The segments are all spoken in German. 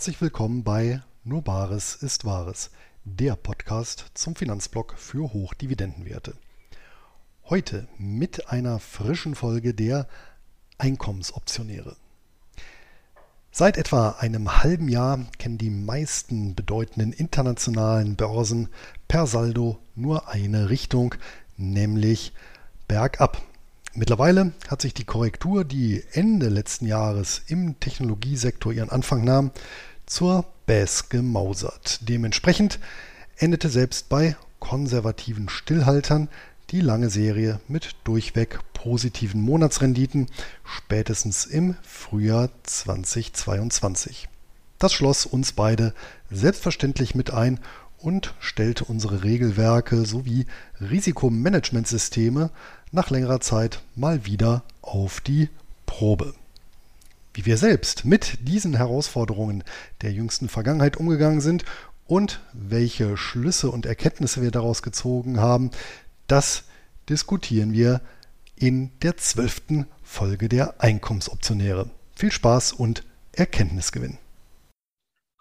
Herzlich willkommen bei Nur Bares ist Wahres, der Podcast zum Finanzblock für Hochdividendenwerte. Heute mit einer frischen Folge der Einkommensoptionäre. Seit etwa einem halben Jahr kennen die meisten bedeutenden internationalen Börsen per Saldo nur eine Richtung, nämlich bergab. Mittlerweile hat sich die Korrektur, die Ende letzten Jahres im Technologiesektor ihren Anfang nahm, zur Bass gemausert. Dementsprechend endete selbst bei konservativen Stillhaltern die lange Serie mit durchweg positiven Monatsrenditen, spätestens im Frühjahr 2022. Das schloss uns beide selbstverständlich mit ein und stellte unsere Regelwerke sowie Risikomanagementsysteme nach längerer Zeit mal wieder auf die Probe. Wie wir selbst mit diesen Herausforderungen der jüngsten Vergangenheit umgegangen sind und welche Schlüsse und Erkenntnisse wir daraus gezogen haben, das diskutieren wir in der zwölften Folge der Einkommensoptionäre. Viel Spaß und Erkenntnisgewinn.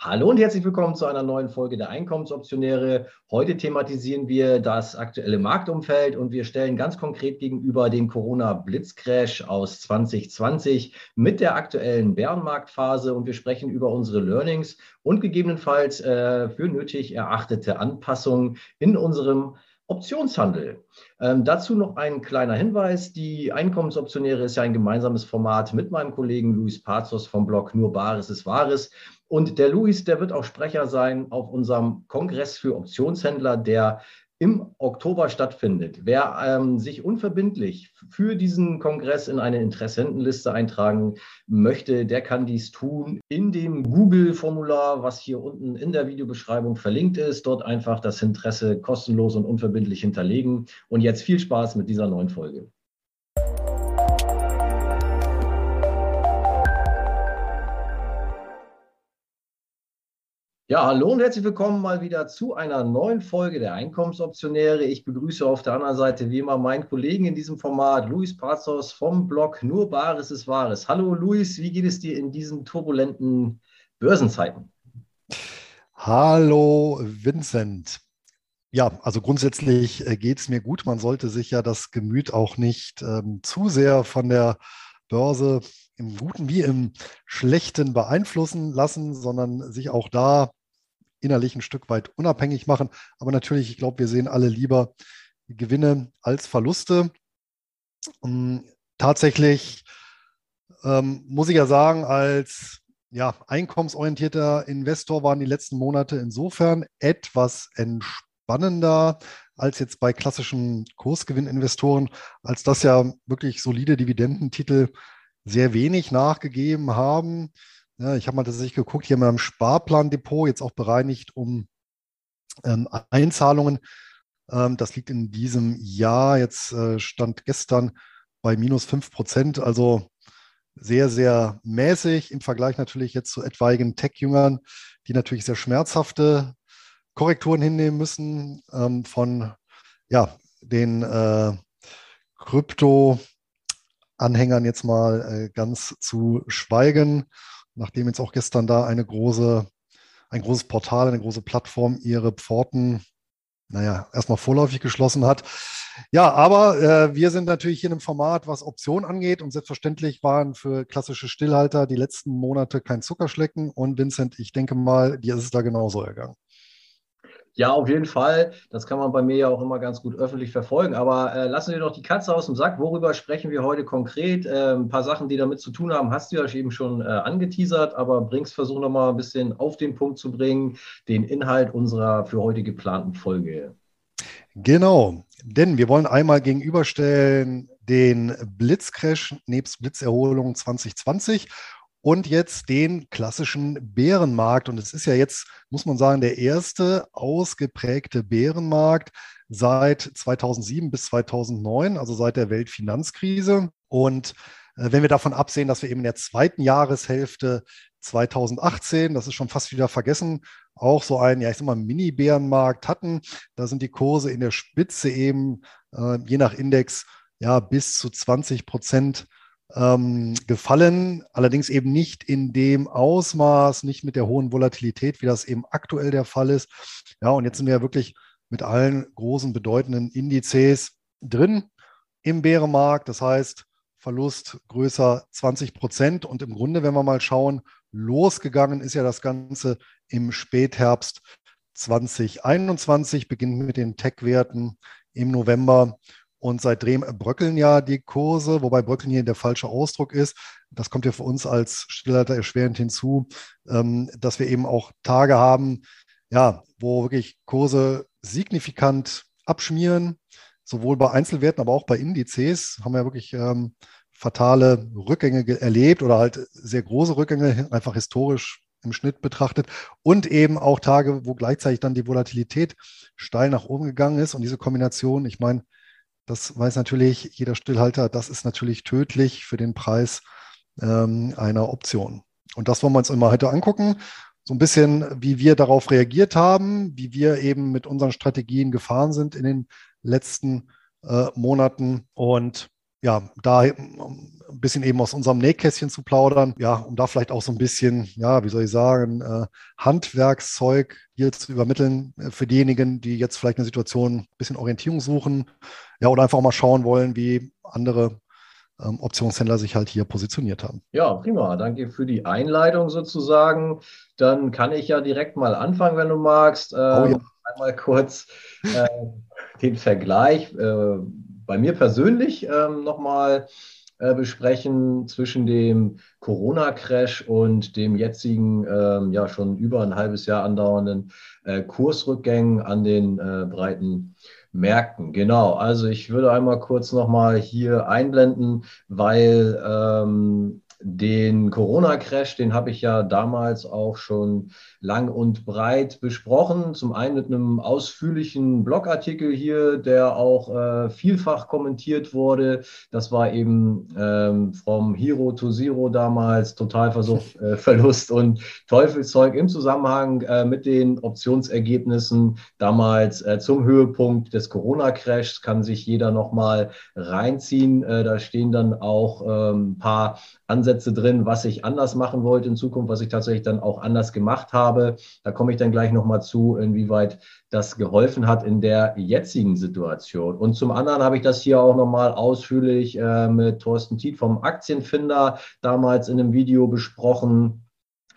Hallo und herzlich willkommen zu einer neuen Folge der Einkommensoptionäre. Heute thematisieren wir das aktuelle Marktumfeld und wir stellen ganz konkret gegenüber den Corona-Blitzcrash aus 2020 mit der aktuellen Bärenmarktphase und wir sprechen über unsere Learnings und gegebenenfalls äh, für nötig erachtete Anpassungen in unserem Optionshandel. Ähm, dazu noch ein kleiner Hinweis. Die Einkommensoptionäre ist ja ein gemeinsames Format mit meinem Kollegen Luis Pazos vom Blog Nur Bares ist Wahres. Und der Luis, der wird auch Sprecher sein auf unserem Kongress für Optionshändler, der im Oktober stattfindet. Wer ähm, sich unverbindlich für diesen Kongress in eine Interessentenliste eintragen möchte, der kann dies tun in dem Google-Formular, was hier unten in der Videobeschreibung verlinkt ist. Dort einfach das Interesse kostenlos und unverbindlich hinterlegen. Und jetzt viel Spaß mit dieser neuen Folge. Ja, hallo und herzlich willkommen mal wieder zu einer neuen Folge der Einkommensoptionäre. Ich begrüße auf der anderen Seite wie immer meinen Kollegen in diesem Format, Luis Pazos vom Blog Nur Bares ist Wahres. Hallo Luis, wie geht es dir in diesen turbulenten Börsenzeiten? Hallo Vincent. Ja, also grundsätzlich äh, geht es mir gut. Man sollte sich ja das Gemüt auch nicht ähm, zu sehr von der Börse im Guten wie im Schlechten beeinflussen lassen, sondern sich auch da innerlich ein Stück weit unabhängig machen. Aber natürlich, ich glaube, wir sehen alle lieber Gewinne als Verluste. Ähm, tatsächlich ähm, muss ich ja sagen, als ja, einkommensorientierter Investor waren die letzten Monate insofern etwas entspannender als jetzt bei klassischen Kursgewinninvestoren, als dass ja wirklich solide Dividendentitel sehr wenig nachgegeben haben. Ja, ich habe mal tatsächlich geguckt, hier in meinem Sparplandepot, jetzt auch bereinigt um ähm, Einzahlungen. Ähm, das liegt in diesem Jahr, jetzt äh, stand gestern bei minus 5 Prozent, also sehr, sehr mäßig im Vergleich natürlich jetzt zu etwaigen Tech-Jüngern, die natürlich sehr schmerzhafte Korrekturen hinnehmen müssen ähm, von ja, den äh, Krypto-Anhängern jetzt mal äh, ganz zu schweigen nachdem jetzt auch gestern da eine große, ein großes Portal, eine große Plattform ihre Pforten, naja, erstmal vorläufig geschlossen hat. Ja, aber äh, wir sind natürlich hier in einem Format, was Optionen angeht und selbstverständlich waren für klassische Stillhalter die letzten Monate kein Zuckerschlecken und Vincent, ich denke mal, dir ist es da genauso ergangen. Ja, auf jeden Fall. Das kann man bei mir ja auch immer ganz gut öffentlich verfolgen. Aber äh, lassen wir doch die Katze aus dem Sack. Worüber sprechen wir heute konkret? Äh, ein paar Sachen, die damit zu tun haben, hast du ja eben schon äh, angeteasert, aber bringst versuch noch mal ein bisschen auf den Punkt zu bringen, den Inhalt unserer für heute geplanten Folge. Genau, denn wir wollen einmal gegenüberstellen den Blitzcrash nebst Blitzerholung 2020 und jetzt den klassischen Bärenmarkt. Und es ist ja jetzt, muss man sagen, der erste ausgeprägte Bärenmarkt seit 2007 bis 2009, also seit der Weltfinanzkrise. Und äh, wenn wir davon absehen, dass wir eben in der zweiten Jahreshälfte 2018, das ist schon fast wieder vergessen, auch so einen, ja, ich sag mal, Mini-Bärenmarkt hatten. Da sind die Kurse in der Spitze eben, äh, je nach Index, ja, bis zu 20 Prozent ähm, gefallen, allerdings eben nicht in dem Ausmaß, nicht mit der hohen Volatilität, wie das eben aktuell der Fall ist. Ja, und jetzt sind wir ja wirklich mit allen großen bedeutenden Indizes drin im Bärenmarkt. Das heißt, Verlust größer 20 Prozent. Und im Grunde, wenn wir mal schauen, losgegangen ist ja das Ganze im Spätherbst 2021, beginnt mit den Tech-Werten im November. Und seitdem bröckeln ja die Kurse, wobei bröckeln hier der falsche Ausdruck ist. Das kommt ja für uns als Stillhalter erschwerend hinzu, ähm, dass wir eben auch Tage haben, ja, wo wirklich Kurse signifikant abschmieren, sowohl bei Einzelwerten, aber auch bei Indizes. Haben wir ja wirklich ähm, fatale Rückgänge erlebt oder halt sehr große Rückgänge, einfach historisch im Schnitt betrachtet. Und eben auch Tage, wo gleichzeitig dann die Volatilität steil nach oben gegangen ist. Und diese Kombination, ich meine, das weiß natürlich jeder Stillhalter, das ist natürlich tödlich für den Preis ähm, einer Option. Und das wollen wir uns immer heute angucken. So ein bisschen, wie wir darauf reagiert haben, wie wir eben mit unseren Strategien gefahren sind in den letzten äh, Monaten. Und ja, da ein bisschen eben aus unserem Nähkästchen zu plaudern, ja, um da vielleicht auch so ein bisschen, ja, wie soll ich sagen, äh, Handwerkszeug hier zu übermitteln äh, für diejenigen, die jetzt vielleicht eine Situation ein bisschen Orientierung suchen, ja, oder einfach mal schauen wollen, wie andere ähm, Optionshändler sich halt hier positioniert haben. Ja, prima. Danke für die Einleitung sozusagen. Dann kann ich ja direkt mal anfangen, wenn du magst. Ähm, oh, ja. Einmal kurz äh, den Vergleich äh, bei mir persönlich ähm, nochmal äh, besprechen zwischen dem Corona-Crash und dem jetzigen, ähm, ja schon über ein halbes Jahr andauernden äh, Kursrückgängen an den äh, breiten Märkten. Genau, also ich würde einmal kurz nochmal hier einblenden, weil ähm, den Corona-Crash, den habe ich ja damals auch schon lang und breit besprochen. Zum einen mit einem ausführlichen Blogartikel hier, der auch äh, vielfach kommentiert wurde. Das war eben ähm, vom Hero to Zero damals, Totalversuch, äh, Verlust und Teufelszeug im Zusammenhang äh, mit den Optionsergebnissen damals äh, zum Höhepunkt des Corona-Crashs. Kann sich jeder nochmal reinziehen. Äh, da stehen dann auch ähm, ein paar Ansätze drin, was ich anders machen wollte in Zukunft, was ich tatsächlich dann auch anders gemacht habe. Da komme ich dann gleich nochmal zu, inwieweit das geholfen hat in der jetzigen Situation. Und zum anderen habe ich das hier auch nochmal ausführlich äh, mit Thorsten Tiet vom Aktienfinder damals in einem Video besprochen.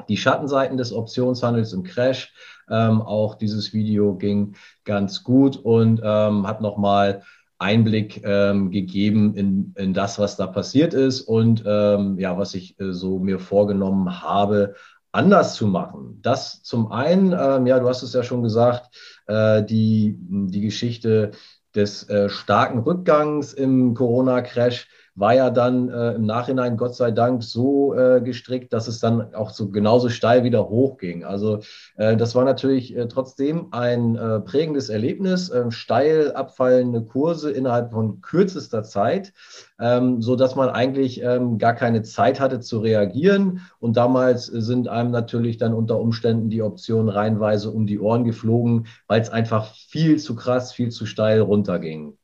Die Schattenseiten des Optionshandels im Crash. Ähm, auch dieses Video ging ganz gut und ähm, hat nochmal Einblick ähm, gegeben in, in das, was da passiert ist und ähm, ja, was ich äh, so mir vorgenommen habe, anders zu machen. Das zum einen, ähm, ja, du hast es ja schon gesagt, äh, die, die Geschichte des äh, starken Rückgangs im Corona-Crash war ja dann äh, im Nachhinein Gott sei Dank so äh, gestrickt, dass es dann auch so genauso steil wieder hochging. Also äh, das war natürlich äh, trotzdem ein äh, prägendes Erlebnis, ähm, steil abfallende Kurse innerhalb von kürzester Zeit, ähm, so dass man eigentlich ähm, gar keine Zeit hatte zu reagieren. Und damals sind einem natürlich dann unter Umständen die Optionen reihenweise um die Ohren geflogen, weil es einfach viel zu krass, viel zu steil runterging.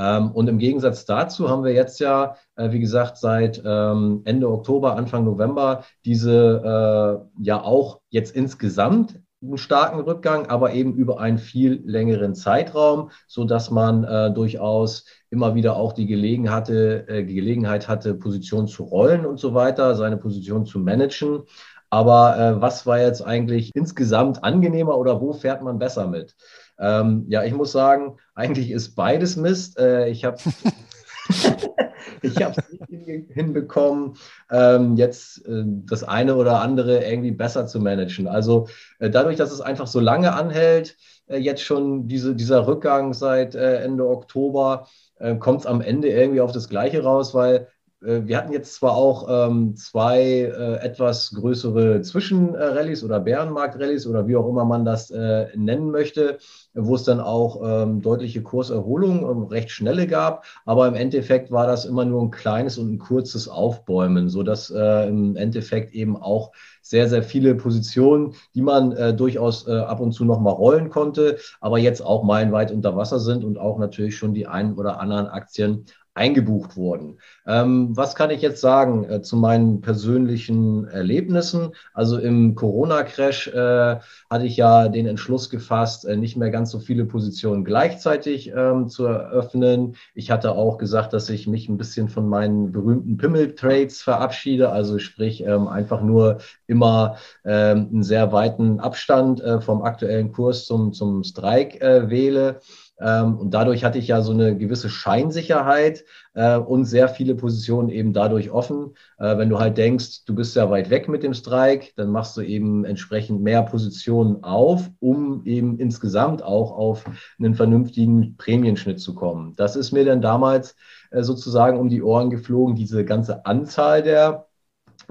Ähm, und im Gegensatz dazu haben wir jetzt ja, äh, wie gesagt, seit ähm, Ende Oktober, Anfang November diese äh, ja auch jetzt insgesamt einen starken Rückgang, aber eben über einen viel längeren Zeitraum, so dass man äh, durchaus immer wieder auch die Gelegen hatte, äh, Gelegenheit hatte, Position zu rollen und so weiter, seine Position zu managen. Aber äh, was war jetzt eigentlich insgesamt angenehmer oder wo fährt man besser mit? Ähm, ja, ich muss sagen, eigentlich ist beides Mist. Äh, ich habe ich habe es nicht hinbekommen, ähm, jetzt äh, das eine oder andere irgendwie besser zu managen. Also äh, dadurch, dass es einfach so lange anhält, äh, jetzt schon diese, dieser Rückgang seit äh, Ende Oktober, äh, kommt es am Ende irgendwie auf das Gleiche raus, weil wir hatten jetzt zwar auch ähm, zwei äh, etwas größere Zwischenrallyes oder Bärenmarkt-Rallyes oder wie auch immer man das äh, nennen möchte, wo es dann auch ähm, deutliche Kurserholungen, ähm, recht schnelle gab. Aber im Endeffekt war das immer nur ein kleines und ein kurzes Aufbäumen, sodass äh, im Endeffekt eben auch sehr, sehr viele Positionen, die man äh, durchaus äh, ab und zu nochmal rollen konnte, aber jetzt auch meilenweit unter Wasser sind und auch natürlich schon die einen oder anderen Aktien eingebucht wurden. Ähm, was kann ich jetzt sagen äh, zu meinen persönlichen Erlebnissen? Also im Corona-Crash äh, hatte ich ja den Entschluss gefasst, äh, nicht mehr ganz so viele Positionen gleichzeitig ähm, zu eröffnen. Ich hatte auch gesagt, dass ich mich ein bisschen von meinen berühmten Pimmel-Trades verabschiede, also sprich ähm, einfach nur immer ähm, einen sehr weiten Abstand äh, vom aktuellen Kurs zum, zum Strike äh, wähle. Ähm, und dadurch hatte ich ja so eine gewisse Scheinsicherheit äh, und sehr viele Positionen eben dadurch offen. Äh, wenn du halt denkst, du bist ja weit weg mit dem Strike, dann machst du eben entsprechend mehr Positionen auf, um eben insgesamt auch auf einen vernünftigen Prämienschnitt zu kommen. Das ist mir dann damals äh, sozusagen um die Ohren geflogen, diese ganze Anzahl der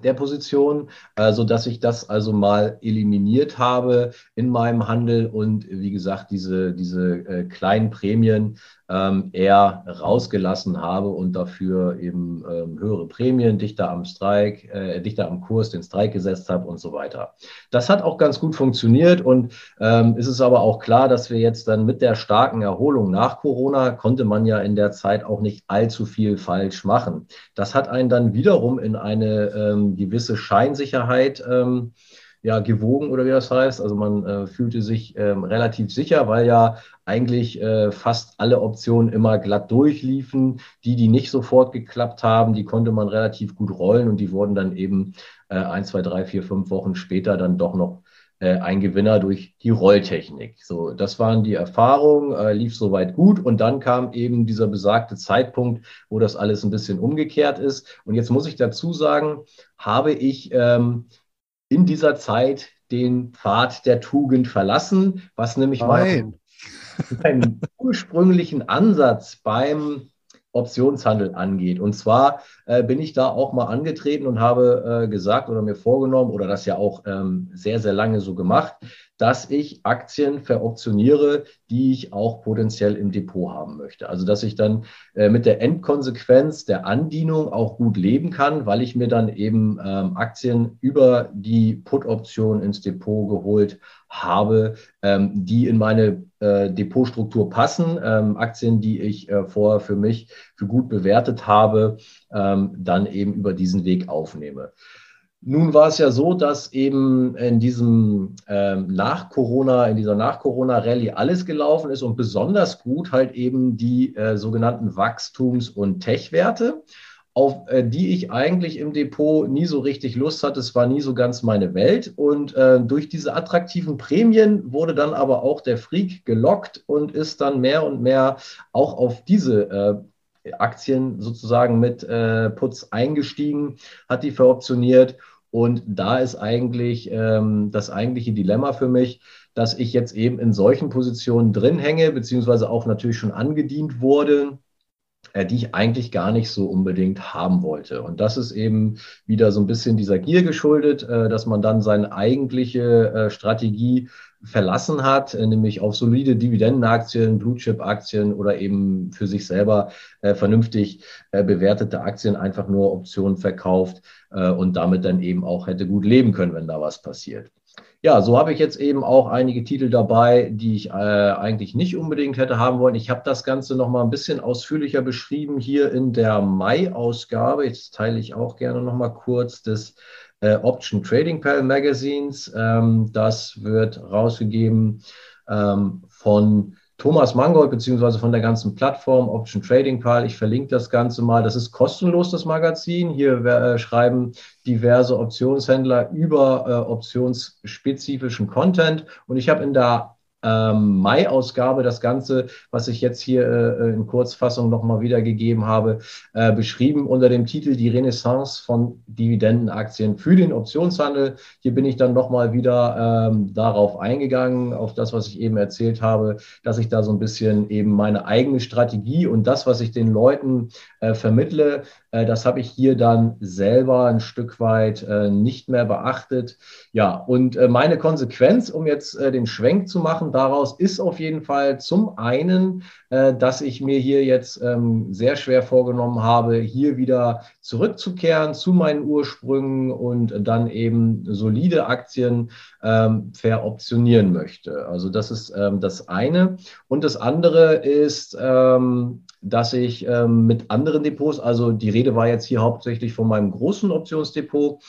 der Position, äh, so dass ich das also mal eliminiert habe in meinem Handel. Und wie gesagt diese diese äh, kleinen Prämien ähm, eher rausgelassen habe und dafür eben ähm, höhere Prämien, dichter am Streik, äh, dichter am Kurs, den Streik gesetzt habe und so weiter. Das hat auch ganz gut funktioniert und ähm, ist es aber auch klar, dass wir jetzt dann mit der starken Erholung nach Corona konnte man ja in der Zeit auch nicht allzu viel falsch machen. Das hat einen dann wiederum in eine ähm, gewisse Scheinsicherheit ähm, ja, gewogen oder wie das heißt. Also man äh, fühlte sich ähm, relativ sicher, weil ja eigentlich äh, fast alle Optionen immer glatt durchliefen. Die, die nicht sofort geklappt haben, die konnte man relativ gut rollen und die wurden dann eben äh, ein, zwei, drei, vier, fünf Wochen später dann doch noch äh, ein Gewinner durch die Rolltechnik. So, das waren die Erfahrungen, äh, lief soweit gut und dann kam eben dieser besagte Zeitpunkt, wo das alles ein bisschen umgekehrt ist. Und jetzt muss ich dazu sagen, habe ich ähm, in dieser Zeit den Pfad der Tugend verlassen, was nämlich Nein. meinen ursprünglichen Ansatz beim Optionshandel angeht. Und zwar äh, bin ich da auch mal angetreten und habe äh, gesagt oder mir vorgenommen oder das ja auch ähm, sehr, sehr lange so gemacht, dass ich Aktien veroptioniere, die ich auch potenziell im Depot haben möchte. Also dass ich dann äh, mit der Endkonsequenz der Andienung auch gut leben kann, weil ich mir dann eben ähm, Aktien über die Put-Option ins Depot geholt habe, ähm, die in meine äh, Depotstruktur passen, ähm, Aktien, die ich äh, vorher für mich für gut bewertet habe, ähm, dann eben über diesen Weg aufnehme. Nun war es ja so, dass eben in diesem ähm, Nach-Corona, in dieser Nach-Corona-Rallye alles gelaufen ist und besonders gut halt eben die äh, sogenannten Wachstums- und Tech-Werte, auf äh, die ich eigentlich im Depot nie so richtig Lust hatte. Es war nie so ganz meine Welt. Und äh, durch diese attraktiven Prämien wurde dann aber auch der Freak gelockt und ist dann mehr und mehr auch auf diese äh, Aktien sozusagen mit äh, Putz eingestiegen, hat die veroptioniert. Und da ist eigentlich ähm, das eigentliche Dilemma für mich, dass ich jetzt eben in solchen Positionen drin hänge, beziehungsweise auch natürlich schon angedient wurde, die ich eigentlich gar nicht so unbedingt haben wollte. Und das ist eben wieder so ein bisschen dieser Gier geschuldet, äh, dass man dann seine eigentliche äh, Strategie verlassen hat, äh, nämlich auf solide Dividendenaktien, Blue-Chip-Aktien oder eben für sich selber äh, vernünftig äh, bewertete Aktien einfach nur Optionen verkauft äh, und damit dann eben auch hätte gut leben können, wenn da was passiert. Ja, so habe ich jetzt eben auch einige Titel dabei, die ich äh, eigentlich nicht unbedingt hätte haben wollen. Ich habe das Ganze noch mal ein bisschen ausführlicher beschrieben hier in der Mai-Ausgabe. Jetzt teile ich auch gerne noch mal kurz das äh, Option Trading Pal Magazines. Ähm, das wird rausgegeben ähm, von Thomas Mangold beziehungsweise von der ganzen Plattform Option Trading Pal. Ich verlinke das Ganze mal. Das ist kostenlos, das Magazin. Hier äh, schreiben diverse Optionshändler über äh, optionsspezifischen Content. Und ich habe in der ähm, Mai-Ausgabe das Ganze, was ich jetzt hier äh, in Kurzfassung nochmal wiedergegeben habe, äh, beschrieben unter dem Titel Die Renaissance von Dividendenaktien für den Optionshandel. Hier bin ich dann nochmal wieder ähm, darauf eingegangen, auf das, was ich eben erzählt habe, dass ich da so ein bisschen eben meine eigene Strategie und das, was ich den Leuten äh, vermittle, äh, das habe ich hier dann selber ein Stück weit äh, nicht mehr beachtet. Ja, und äh, meine Konsequenz, um jetzt den Schwenk zu machen daraus, ist auf jeden Fall zum einen, dass ich mir hier jetzt ähm, sehr schwer vorgenommen habe, hier wieder zurückzukehren zu meinen Ursprüngen und dann eben solide Aktien ähm, veroptionieren möchte. Also das ist ähm, das eine. Und das andere ist, dass ich ähm, mit anderen Depots, also die Rede war jetzt hier hauptsächlich von meinem großen Optionsdepot,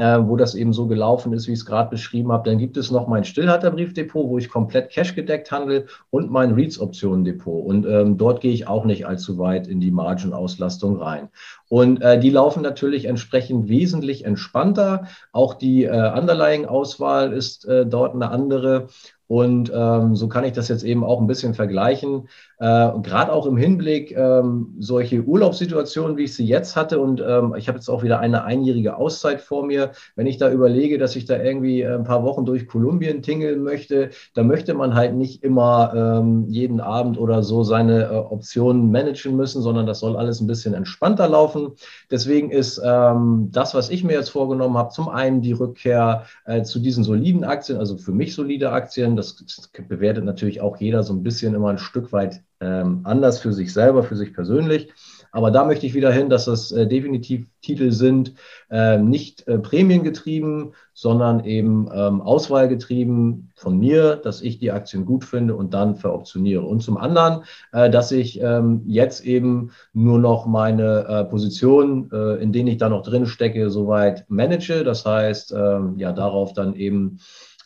äh, wo das eben so gelaufen ist, wie ich es gerade beschrieben habe. Dann gibt es noch mein Stillhalterbriefdepot, wo ich komplett Cash gedeckt handle und mein REITs-Optionen-Depot. Und ähm, dort gehe ich auch nicht allzu weit in die Margin-Auslastung rein. Und äh, die laufen natürlich entsprechend wesentlich entspannter. Auch die äh, Underlying-Auswahl ist äh, dort eine andere. Und ähm, so kann ich das jetzt eben auch ein bisschen vergleichen. Äh, Gerade auch im Hinblick ähm, solche Urlaubssituationen, wie ich sie jetzt hatte. Und ähm, ich habe jetzt auch wieder eine einjährige Auszeit vor mir. Wenn ich da überlege, dass ich da irgendwie ein paar Wochen durch Kolumbien tingeln möchte, da möchte man halt nicht immer ähm, jeden Abend oder so seine äh, Optionen managen müssen, sondern das soll alles ein bisschen entspannter laufen. Deswegen ist ähm, das, was ich mir jetzt vorgenommen habe, zum einen die Rückkehr äh, zu diesen soliden Aktien, also für mich solide Aktien das bewertet natürlich auch jeder so ein bisschen immer ein Stück weit ähm, anders für sich selber, für sich persönlich. Aber da möchte ich wieder hin, dass das äh, definitiv Titel sind, äh, nicht äh, prämiengetrieben, sondern eben ähm, auswahlgetrieben von mir, dass ich die Aktien gut finde und dann veroptioniere. Und zum anderen, äh, dass ich ähm, jetzt eben nur noch meine äh, Position, äh, in denen ich da noch drin stecke, soweit manage. Das heißt, ähm, ja, darauf dann eben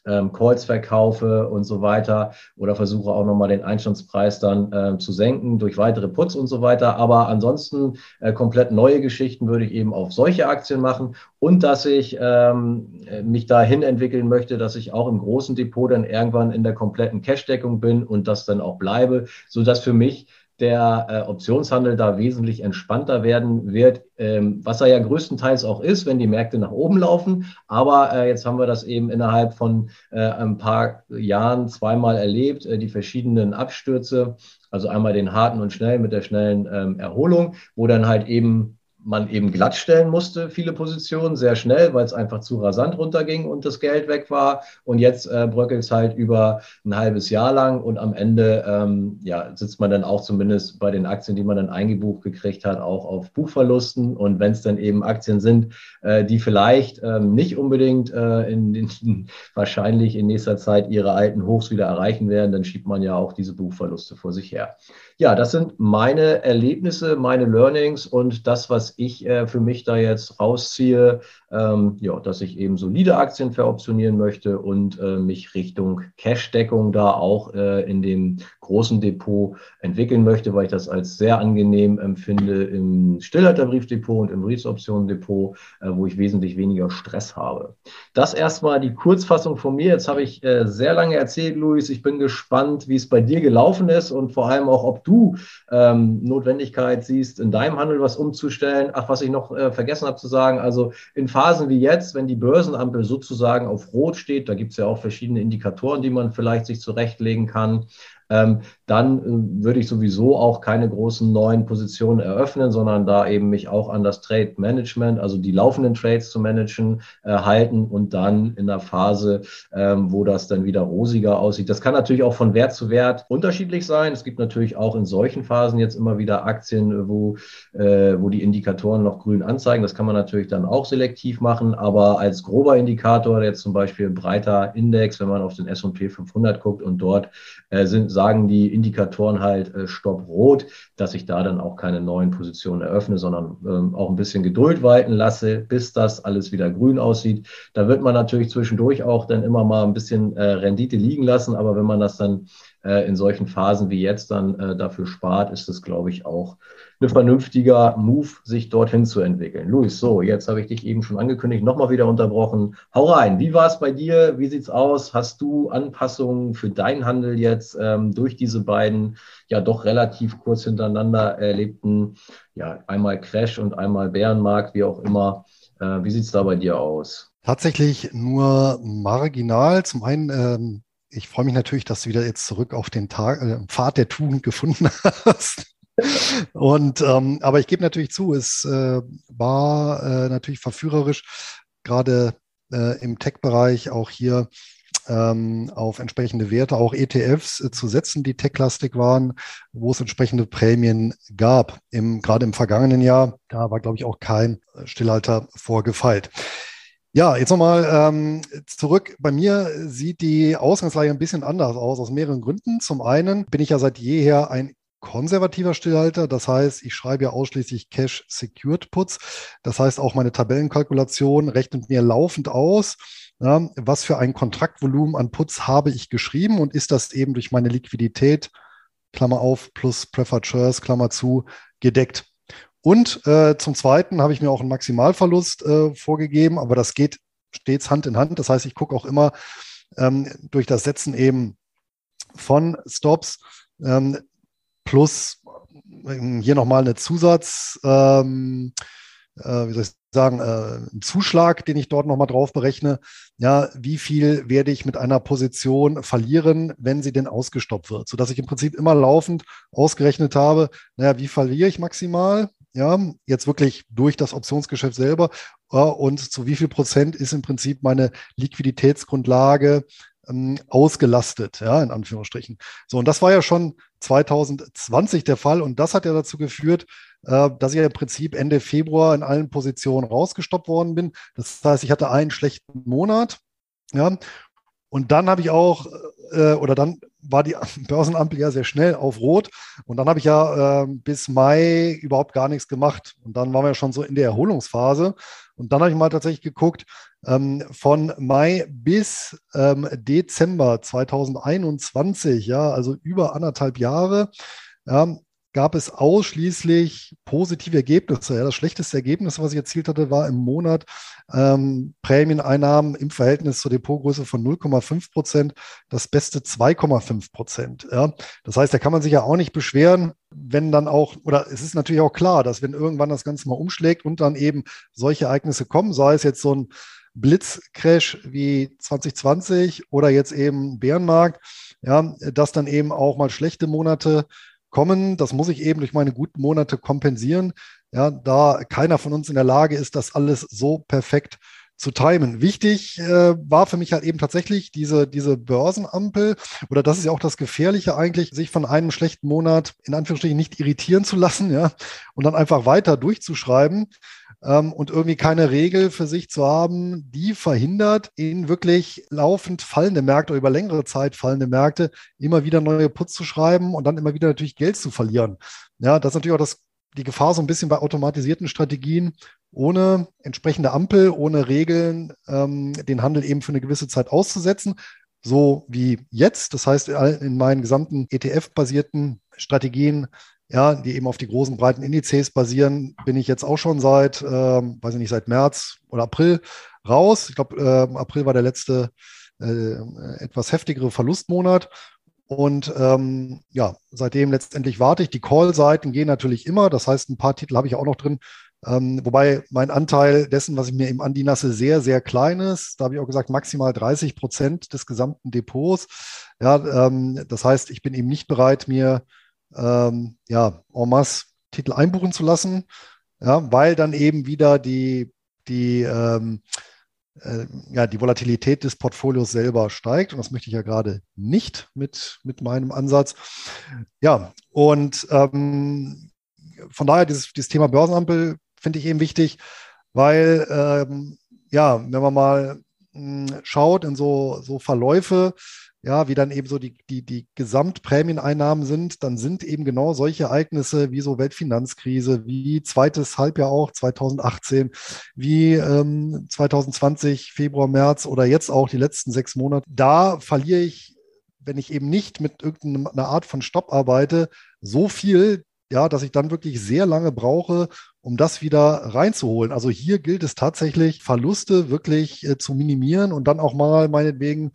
ähm, Calls verkaufe und so weiter oder versuche auch nochmal den Einstandspreis dann äh, zu senken durch weitere Puts und so weiter. Aber ansonsten äh, komplett neue Geschichten würde ich eben auf solche Aktien machen und dass ich ähm, mich dahin entwickeln möchte, dass ich auch im großen Depot dann irgendwann in der kompletten Cash-Deckung bin und das dann auch bleibe, sodass für mich der äh, Optionshandel da wesentlich entspannter werden wird, ähm, was er ja größtenteils auch ist, wenn die Märkte nach oben laufen. Aber äh, jetzt haben wir das eben innerhalb von äh, ein paar Jahren zweimal erlebt, äh, die verschiedenen Abstürze, also einmal den harten und schnellen mit der schnellen ähm, Erholung, wo dann halt eben man eben glattstellen musste, viele Positionen, sehr schnell, weil es einfach zu rasant runterging und das Geld weg war. Und jetzt äh, bröckelt es halt über ein halbes Jahr lang und am Ende ähm, ja, sitzt man dann auch zumindest bei den Aktien, die man dann eingebucht gekriegt hat, auch auf Buchverlusten. Und wenn es dann eben Aktien sind, äh, die vielleicht ähm, nicht unbedingt äh, in, in, wahrscheinlich in nächster Zeit ihre alten Hochs wieder erreichen werden, dann schiebt man ja auch diese Buchverluste vor sich her. Ja, das sind meine Erlebnisse, meine Learnings und das, was ich äh, für mich da jetzt rausziehe, ähm, ja, dass ich eben solide Aktien veroptionieren möchte und äh, mich Richtung Cash-Deckung da auch äh, in dem großen Depot entwickeln möchte, weil ich das als sehr angenehm empfinde im Stillhalterbriefdepot und im Briefsoptionen-Depot, äh, wo ich wesentlich weniger Stress habe. Das erstmal die Kurzfassung von mir. Jetzt habe ich äh, sehr lange erzählt, Luis. Ich bin gespannt, wie es bei dir gelaufen ist und vor allem auch, ob du ähm, Notwendigkeit siehst, in deinem Handel was umzustellen. Ach, was ich noch äh, vergessen habe zu sagen, also in Phasen wie jetzt, wenn die Börsenampel sozusagen auf Rot steht, da gibt es ja auch verschiedene Indikatoren, die man vielleicht sich zurechtlegen kann, ähm, dann äh, würde ich sowieso auch keine großen neuen Positionen eröffnen, sondern da eben mich auch an das Trade Management, also die laufenden Trades zu managen, äh, halten und dann in der Phase, ähm, wo das dann wieder rosiger aussieht. Das kann natürlich auch von Wert zu Wert unterschiedlich sein. Es gibt natürlich auch in solchen Phasen jetzt immer wieder Aktien, wo, äh, wo die Indikatoren noch grün anzeigen. Das kann man natürlich dann auch selektiv machen, aber als grober Indikator, jetzt zum Beispiel breiter Index, wenn man auf den S&P 500 guckt und dort äh, sind, sagen die Indikatoren halt äh, Stopp rot, dass ich da dann auch keine neuen Positionen eröffne, sondern ähm, auch ein bisschen Geduld walten lasse, bis das alles wieder grün aussieht. Da wird man natürlich zwischendurch auch dann immer mal ein bisschen äh, Rendite liegen lassen, aber wenn man das dann äh, in solchen Phasen wie jetzt dann äh, dafür spart, ist es, glaube ich, auch ein vernünftiger Move, sich dorthin zu entwickeln. Luis, so, jetzt habe ich dich eben schon angekündigt, nochmal wieder unterbrochen. Hau rein, wie war es bei dir? Wie sieht es aus? Hast du Anpassungen für deinen Handel jetzt ähm, durch diese beiden ja doch relativ kurz hintereinander erlebten, ja, einmal Crash und einmal Bärenmarkt, wie auch immer. Äh, wie sieht es da bei dir aus? Tatsächlich nur marginal. Zum einen ähm ich freue mich natürlich, dass du wieder jetzt zurück auf den Tag, äh, Pfad der Tugend gefunden hast. Und ähm, aber ich gebe natürlich zu, es äh, war äh, natürlich verführerisch, gerade äh, im Tech-Bereich auch hier ähm, auf entsprechende Werte, auch ETFs äh, zu setzen, die tech-lastig waren, wo es entsprechende Prämien gab. Im, gerade im vergangenen Jahr, da war, glaube ich, auch kein Stillhalter vorgefeilt. Ja, jetzt nochmal ähm, zurück. Bei mir sieht die Ausgangslage ein bisschen anders aus, aus mehreren Gründen. Zum einen bin ich ja seit jeher ein konservativer Stillhalter. Das heißt, ich schreibe ja ausschließlich Cash Secured Puts. Das heißt, auch meine Tabellenkalkulation rechnet mir laufend aus, ja, was für ein Kontraktvolumen an Puts habe ich geschrieben und ist das eben durch meine Liquidität, Klammer auf, plus Preferred Shares, Klammer zu, gedeckt. Und äh, zum Zweiten habe ich mir auch einen Maximalverlust äh, vorgegeben, aber das geht stets Hand in Hand. Das heißt, ich gucke auch immer ähm, durch das Setzen eben von Stops ähm, plus ähm, hier nochmal eine Zusatz, ähm, äh, wie soll ich sagen, äh, einen Zuschlag, den ich dort nochmal drauf berechne. Ja, wie viel werde ich mit einer Position verlieren, wenn sie denn ausgestoppt wird? Sodass ich im Prinzip immer laufend ausgerechnet habe, naja, wie verliere ich maximal? Ja, jetzt wirklich durch das Optionsgeschäft selber. Und zu wie viel Prozent ist im Prinzip meine Liquiditätsgrundlage ähm, ausgelastet, ja, in Anführungsstrichen. So, und das war ja schon 2020 der Fall und das hat ja dazu geführt, äh, dass ich ja im Prinzip Ende Februar in allen Positionen rausgestoppt worden bin. Das heißt, ich hatte einen schlechten Monat, ja, und dann habe ich auch, äh, oder dann war die Börsenampel ja sehr schnell auf Rot. Und dann habe ich ja äh, bis Mai überhaupt gar nichts gemacht. Und dann waren wir schon so in der Erholungsphase. Und dann habe ich mal tatsächlich geguckt, ähm, von Mai bis ähm, Dezember 2021, ja, also über anderthalb Jahre, ja, gab es ausschließlich positive Ergebnisse. Ja, das schlechteste Ergebnis, was ich erzielt hatte, war im Monat ähm, Prämieneinnahmen im Verhältnis zur Depotgröße von 0,5 Prozent, das beste 2,5 Prozent. Ja. Das heißt, da kann man sich ja auch nicht beschweren, wenn dann auch, oder es ist natürlich auch klar, dass wenn irgendwann das Ganze mal umschlägt und dann eben solche Ereignisse kommen, sei es jetzt so ein Blitzcrash wie 2020 oder jetzt eben Bärenmarkt, ja, dass dann eben auch mal schlechte Monate kommen. Das muss ich eben durch meine guten Monate kompensieren. Ja, da keiner von uns in der Lage ist, das alles so perfekt zu timen. Wichtig äh, war für mich halt eben tatsächlich diese, diese Börsenampel oder das ist ja auch das Gefährliche eigentlich, sich von einem schlechten Monat in Anführungsstrichen nicht irritieren zu lassen, ja, und dann einfach weiter durchzuschreiben und irgendwie keine Regel für sich zu haben, die verhindert, in wirklich laufend fallende Märkte oder über längere Zeit fallende Märkte immer wieder neue Puts zu schreiben und dann immer wieder natürlich Geld zu verlieren. Ja, das ist natürlich auch das, die Gefahr so ein bisschen bei automatisierten Strategien, ohne entsprechende Ampel, ohne Regeln, ähm, den Handel eben für eine gewisse Zeit auszusetzen so wie jetzt. Das heißt, in meinen gesamten ETF-basierten Strategien ja, die eben auf die großen, breiten Indizes basieren, bin ich jetzt auch schon seit, äh, weiß ich nicht, seit März oder April raus. Ich glaube, äh, April war der letzte äh, etwas heftigere Verlustmonat. Und ähm, ja, seitdem letztendlich warte ich. Die Call-Seiten gehen natürlich immer. Das heißt, ein paar Titel habe ich auch noch drin. Ähm, wobei mein Anteil dessen, was ich mir eben andiene, sehr, sehr klein ist. Da habe ich auch gesagt, maximal 30 Prozent des gesamten Depots. Ja, ähm, das heißt, ich bin eben nicht bereit, mir ähm, ja, en masse Titel einbuchen zu lassen, ja, weil dann eben wieder die, die, ähm, äh, ja, die Volatilität des Portfolios selber steigt. Und das möchte ich ja gerade nicht mit, mit meinem Ansatz. Ja, und ähm, von daher dieses, dieses Thema Börsenampel finde ich eben wichtig, weil, ähm, ja, wenn man mal mh, hm, schaut in so, so Verläufe, ja, wie dann eben so die, die, die Gesamtprämieneinnahmen sind, dann sind eben genau solche Ereignisse wie so Weltfinanzkrise, wie zweites Halbjahr auch 2018, wie ähm, 2020, Februar, März oder jetzt auch die letzten sechs Monate. Da verliere ich, wenn ich eben nicht mit irgendeiner Art von Stopp arbeite, so viel, ja, dass ich dann wirklich sehr lange brauche, um das wieder reinzuholen. Also hier gilt es tatsächlich, Verluste wirklich äh, zu minimieren und dann auch mal meinetwegen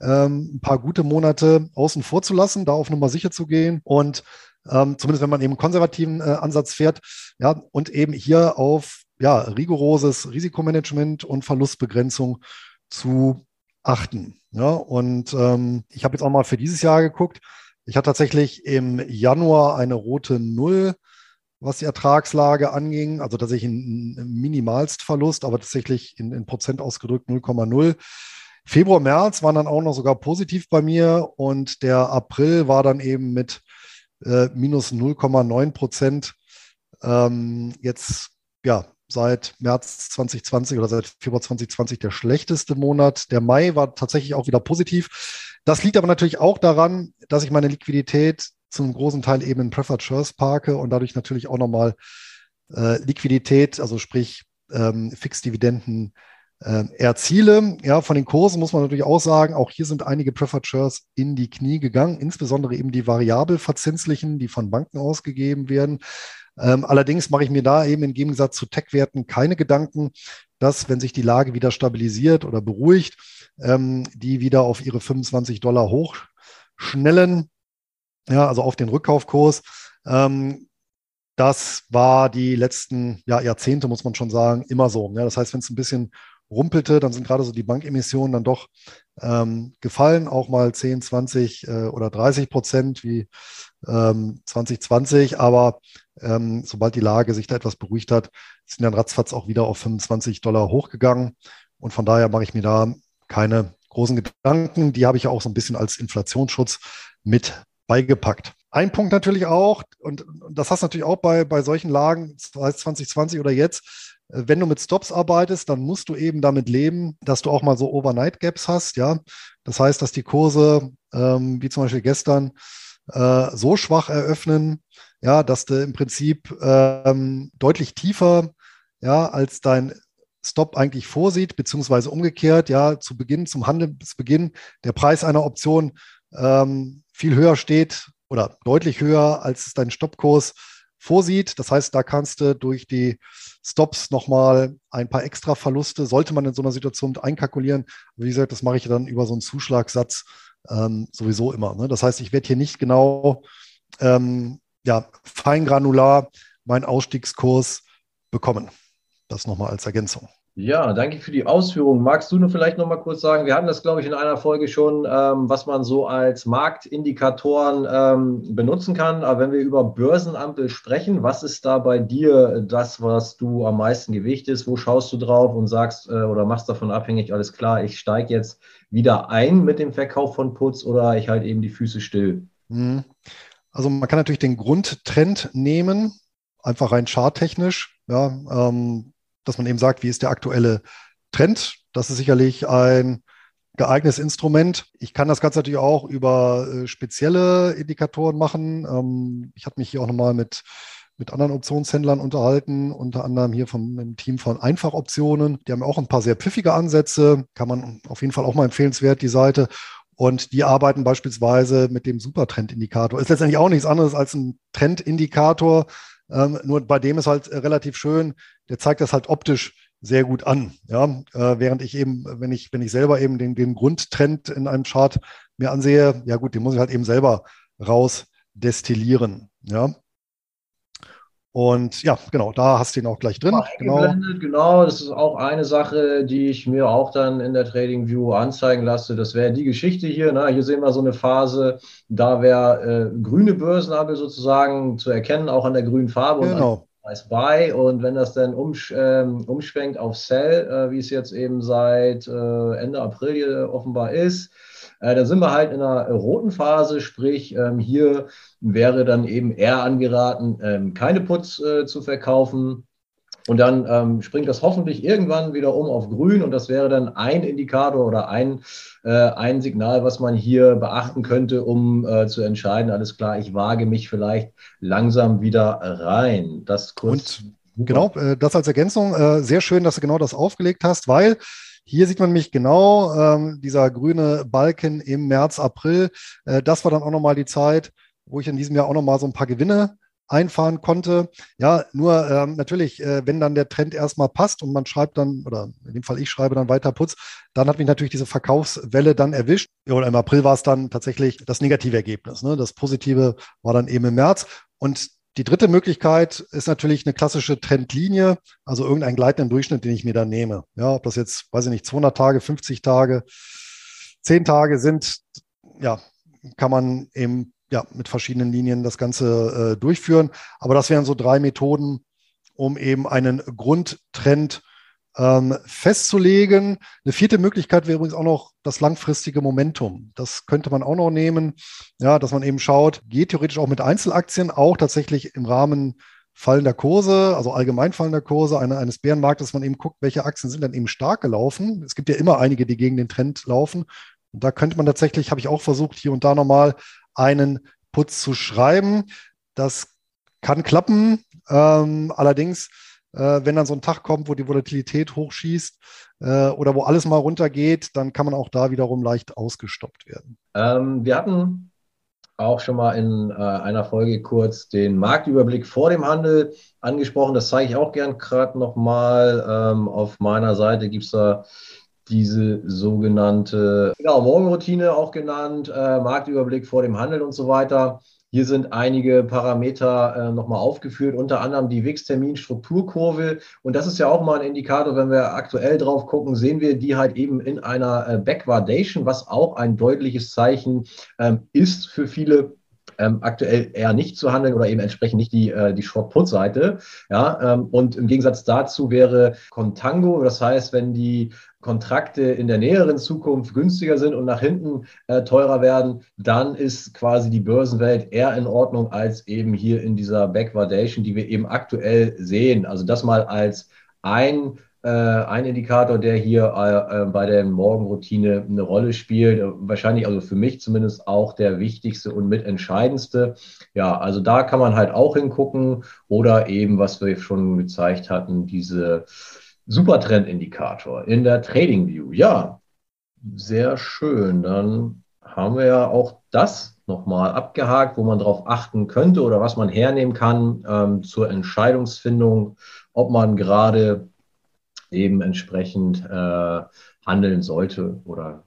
ähm, ein paar gute Monate außen vor zu lassen, da auf Nummer sicher zu gehen und ähm, zumindest wenn man eben einen konservativen äh, Ansatz fährt, ja, und eben hier auf ja, rigoroses Risikomanagement und Verlustbegrenzung zu achten. Ja, und ähm, ich habe jetzt auch mal für dieses Jahr geguckt. Ich hatte tatsächlich im Januar eine rote Null was die Ertragslage anging. Also tatsächlich ein, Minimalstverlust, aber tatsächlich in, in Prozent ausgedrückt 0,0. Februar, März waren dann auch noch sogar positiv bei mir und der April war dann eben mit äh, minus 0,9 Prozent ähm, jetzt ja seit März 2020 oder seit Februar 2020 der schlechteste Monat. Der Mai war tatsächlich auch wieder positiv. Das liegt aber natürlich auch daran, dass ich meine Liquidität zu einem großen Teil eben in Preferred Shares parke und dadurch natürlich auch nochmal äh, Liquidität, also sprich ähm, Fixdividenden äh, erziele. Ja, von den Kursen muss man natürlich auch sagen, auch hier sind einige Preferred Shares in die Knie gegangen, insbesondere eben die variabel verzinslichen, die von Banken ausgegeben werden. Ähm, allerdings mache ich mir da eben im Gegensatz zu Tech-Werten keine Gedanken, dass, wenn sich die Lage wieder stabilisiert oder beruhigt, ähm, die wieder auf ihre 25 Dollar hochschnellen, ja, also auf den Rückkaufkurs. Ähm, das war die letzten ja, Jahrzehnte, muss man schon sagen, immer so. Ja, das heißt, wenn es ein bisschen rumpelte, dann sind gerade so die Bankemissionen dann doch ähm, gefallen, auch mal 10, 20 äh, oder 30 Prozent wie ähm, 2020. Aber ähm, sobald die Lage sich da etwas beruhigt hat, sind dann ratzfatz auch wieder auf 25 Dollar hochgegangen. Und von daher mache ich mir da keine großen Gedanken. Die habe ich ja auch so ein bisschen als Inflationsschutz mit beigepackt. Ein Punkt natürlich auch, und das hast du natürlich auch bei, bei solchen Lagen, sei es 2020 oder jetzt, wenn du mit Stops arbeitest, dann musst du eben damit leben, dass du auch mal so Overnight Gaps hast, ja. Das heißt, dass die Kurse, ähm, wie zum Beispiel gestern, äh, so schwach eröffnen, ja, dass du im Prinzip ähm, deutlich tiefer, ja, als dein Stop eigentlich vorsieht, beziehungsweise umgekehrt, ja, zu Beginn, zum Handelsbeginn, der Preis einer Option ähm, viel höher steht oder deutlich höher, als dein Stoppkurs vorsieht. Das heißt, da kannst du durch die Stops nochmal ein paar extra Verluste, sollte man in so einer Situation einkalkulieren. Wie gesagt, das mache ich dann über so einen Zuschlagssatz ähm, sowieso immer. Ne? Das heißt, ich werde hier nicht genau ähm, ja, feingranular meinen Ausstiegskurs bekommen. Das nochmal als Ergänzung. Ja, danke für die Ausführungen. Magst du nur vielleicht noch mal kurz sagen, wir hatten das, glaube ich, in einer Folge schon, ähm, was man so als Marktindikatoren ähm, benutzen kann. Aber wenn wir über Börsenampel sprechen, was ist da bei dir das, was du am meisten gewichtest? Wo schaust du drauf und sagst äh, oder machst davon abhängig, alles klar, ich steige jetzt wieder ein mit dem Verkauf von Putz oder ich halte eben die Füße still? Mhm. Also man kann natürlich den Grundtrend nehmen, einfach rein charttechnisch. Ja, ähm, dass man eben sagt, wie ist der aktuelle Trend. Das ist sicherlich ein geeignetes Instrument. Ich kann das Ganze natürlich auch über äh, spezielle Indikatoren machen. Ähm, ich habe mich hier auch nochmal mit, mit anderen Optionshändlern unterhalten, unter anderem hier vom Team von Einfachoptionen. Die haben auch ein paar sehr pfiffige Ansätze. Kann man auf jeden Fall auch mal empfehlenswert, die Seite. Und die arbeiten beispielsweise mit dem Supertrendindikator. Ist letztendlich auch nichts anderes als ein Trendindikator, ähm, nur bei dem ist halt äh, relativ schön, der zeigt das halt optisch sehr gut an. Ja? Äh, während ich eben, wenn ich, wenn ich selber eben den, den Grundtrend in einem Chart mir ansehe, ja gut, den muss ich halt eben selber raus destillieren. Ja? Und ja, genau, da hast du ihn auch gleich drin. Genau. genau, das ist auch eine Sache, die ich mir auch dann in der Trading View anzeigen lasse. Das wäre die Geschichte hier. Ne? Hier sehen wir so eine Phase, da wäre äh, grüne Börsenabel sozusagen zu erkennen, auch an der grünen Farbe. Genau. Als Buy und wenn das dann umsch ähm, umschwenkt auf Sell, äh, wie es jetzt eben seit äh, Ende April hier offenbar ist, äh, da sind wir halt in einer roten Phase, sprich ähm, hier wäre dann eben eher angeraten, ähm, keine Putz äh, zu verkaufen. Und dann ähm, springt das hoffentlich irgendwann wieder um auf grün und das wäre dann ein Indikator oder ein, äh, ein Signal, was man hier beachten könnte, um äh, zu entscheiden, alles klar, ich wage mich vielleicht langsam wieder rein. Das kurz. Und genau, äh, das als Ergänzung. Äh, sehr schön, dass du genau das aufgelegt hast, weil hier sieht man mich genau, ähm, dieser grüne Balken im März, April. Äh, das war dann auch nochmal die Zeit, wo ich in diesem Jahr auch nochmal so ein paar Gewinne einfahren konnte. Ja, nur ähm, natürlich, äh, wenn dann der Trend erstmal passt und man schreibt dann, oder in dem Fall ich schreibe dann weiter Putz, dann hat mich natürlich diese Verkaufswelle dann erwischt. Ja, und im April war es dann tatsächlich das negative Ergebnis. Ne? Das Positive war dann eben im März. Und die dritte Möglichkeit ist natürlich eine klassische Trendlinie, also irgendein gleitenden Durchschnitt, den ich mir dann nehme. Ja, ob das jetzt, weiß ich nicht, 200 Tage, 50 Tage, 10 Tage sind, ja, kann man eben ja, mit verschiedenen Linien das Ganze äh, durchführen. Aber das wären so drei Methoden, um eben einen Grundtrend ähm, festzulegen. Eine vierte Möglichkeit wäre übrigens auch noch das langfristige Momentum. Das könnte man auch noch nehmen, ja, dass man eben schaut, geht theoretisch auch mit Einzelaktien, auch tatsächlich im Rahmen fallender Kurse, also allgemein fallender Kurse eine, eines Bärenmarktes, dass man eben guckt, welche Aktien sind dann eben stark gelaufen. Es gibt ja immer einige, die gegen den Trend laufen. Und da könnte man tatsächlich, habe ich auch versucht, hier und da nochmal einen Puts zu schreiben. Das kann klappen. Ähm, allerdings, äh, wenn dann so ein Tag kommt, wo die Volatilität hochschießt äh, oder wo alles mal runtergeht, dann kann man auch da wiederum leicht ausgestoppt werden. Ähm, wir hatten auch schon mal in äh, einer Folge kurz den Marktüberblick vor dem Handel angesprochen. Das zeige ich auch gern gerade nochmal. Ähm, auf meiner Seite gibt es da diese sogenannte genau, Morgenroutine auch genannt, äh, Marktüberblick vor dem Handel und so weiter. Hier sind einige Parameter äh, nochmal aufgeführt, unter anderem die WIX-Termin-Strukturkurve. Und das ist ja auch mal ein Indikator, wenn wir aktuell drauf gucken, sehen wir die halt eben in einer äh, Backwardation, was auch ein deutliches Zeichen ähm, ist für viele ähm, aktuell eher nicht zu handeln oder eben entsprechend nicht die, äh, die Short-Put-Seite. Ja, ähm, und im Gegensatz dazu wäre Contango, das heißt, wenn die Kontrakte in der näheren Zukunft günstiger sind und nach hinten äh, teurer werden, dann ist quasi die Börsenwelt eher in Ordnung als eben hier in dieser Backwardation, die wir eben aktuell sehen. Also das mal als ein äh, ein Indikator, der hier äh, äh, bei der Morgenroutine eine Rolle spielt. Wahrscheinlich also für mich zumindest auch der wichtigste und mitentscheidendste. Ja, also da kann man halt auch hingucken oder eben, was wir schon gezeigt hatten, diese Supertrend-Indikator in der Trading View. Ja, sehr schön. Dann haben wir ja auch das nochmal abgehakt, wo man darauf achten könnte oder was man hernehmen kann ähm, zur Entscheidungsfindung, ob man gerade eben entsprechend äh, handeln sollte oder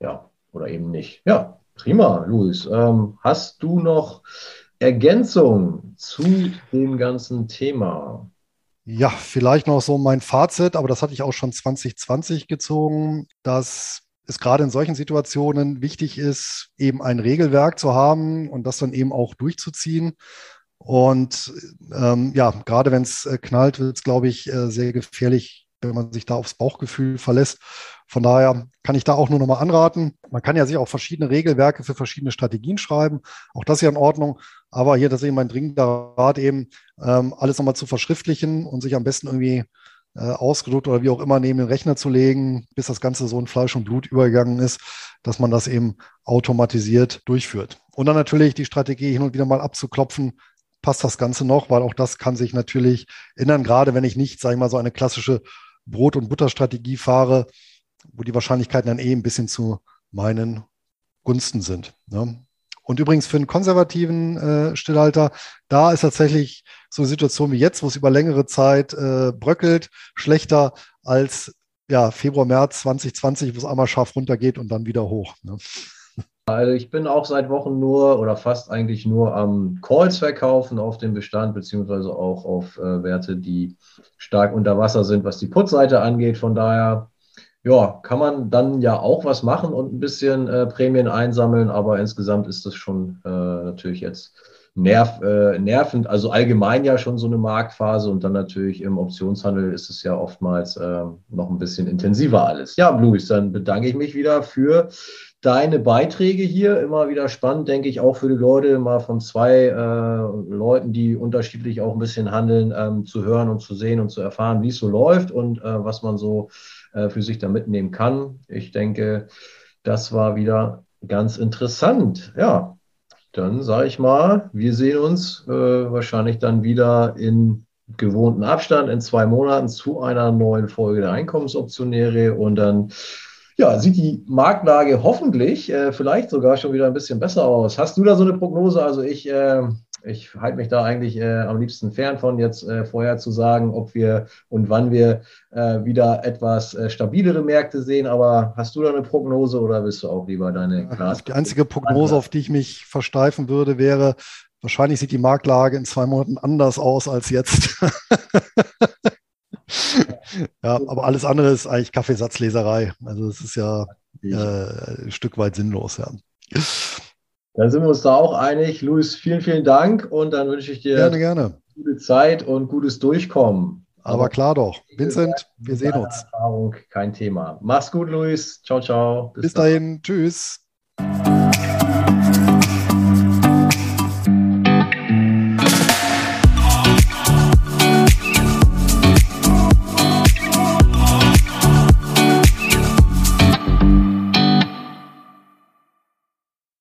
ja, oder eben nicht. Ja, prima, Luis. Ähm, hast du noch Ergänzung zu dem ganzen Thema? Ja, vielleicht noch so mein Fazit, aber das hatte ich auch schon 2020 gezogen, dass es gerade in solchen Situationen wichtig ist, eben ein Regelwerk zu haben und das dann eben auch durchzuziehen. Und ähm, ja, gerade wenn es äh, knallt, wird es, glaube ich, äh, sehr gefährlich, wenn man sich da aufs Bauchgefühl verlässt. Von daher kann ich da auch nur nochmal anraten. Man kann ja sich auch verschiedene Regelwerke für verschiedene Strategien schreiben. Auch das ist ja in Ordnung. Aber hier tatsächlich mein dringender Rat eben, ähm, alles nochmal zu verschriftlichen und sich am besten irgendwie äh, ausgedruckt oder wie auch immer neben den Rechner zu legen, bis das Ganze so in Fleisch und Blut übergegangen ist, dass man das eben automatisiert durchführt. Und dann natürlich die Strategie hin und wieder mal abzuklopfen, passt das Ganze noch, weil auch das kann sich natürlich ändern, gerade wenn ich nicht, sage ich mal, so eine klassische Brot- und Butterstrategie fahre, wo die Wahrscheinlichkeiten dann eh ein bisschen zu meinen Gunsten sind. Ne? Und übrigens für einen konservativen äh, Stillhalter, da ist tatsächlich so eine Situation wie jetzt, wo es über längere Zeit äh, bröckelt, schlechter als ja, Februar, März 2020, wo es einmal scharf runtergeht und dann wieder hoch. Ne? Also ich bin auch seit Wochen nur oder fast eigentlich nur am Calls verkaufen auf dem Bestand, beziehungsweise auch auf äh, Werte, die stark unter Wasser sind, was die Putzseite angeht. Von daher, ja, kann man dann ja auch was machen und ein bisschen äh, Prämien einsammeln, aber insgesamt ist das schon äh, natürlich jetzt nerv, äh, nervend, also allgemein ja schon so eine Marktphase und dann natürlich im Optionshandel ist es ja oftmals äh, noch ein bisschen intensiver alles. Ja, Luis, dann bedanke ich mich wieder für deine Beiträge hier. Immer wieder spannend, denke ich, auch für die Leute, mal von zwei äh, Leuten, die unterschiedlich auch ein bisschen handeln, ähm, zu hören und zu sehen und zu erfahren, wie es so läuft und äh, was man so äh, für sich da mitnehmen kann. Ich denke, das war wieder ganz interessant. Ja, dann sage ich mal, wir sehen uns äh, wahrscheinlich dann wieder in gewohnten Abstand in zwei Monaten zu einer neuen Folge der Einkommensoptionäre und dann ja, sieht die Marktlage hoffentlich äh, vielleicht sogar schon wieder ein bisschen besser aus. Hast du da so eine Prognose? Also ich, äh, ich halte mich da eigentlich äh, am liebsten fern von, jetzt äh, vorher zu sagen, ob wir und wann wir äh, wieder etwas äh, stabilere Märkte sehen. Aber hast du da eine Prognose oder bist du auch lieber deine Glas? Die einzige Prognose, auf die ich mich versteifen würde, wäre, wahrscheinlich sieht die Marktlage in zwei Monaten anders aus als jetzt. ja, aber alles andere ist eigentlich Kaffeesatzleserei. Also es ist ja äh, ein Stück weit sinnlos, ja. Dann sind wir uns da auch einig. Luis, vielen, vielen Dank und dann wünsche ich dir gerne, gerne. gute Zeit und gutes Durchkommen. Aber klar doch. Vincent, wir sehen uns. Erfahrung, kein Thema. Mach's gut, Luis. Ciao, ciao. Bis, Bis dahin. Tschüss.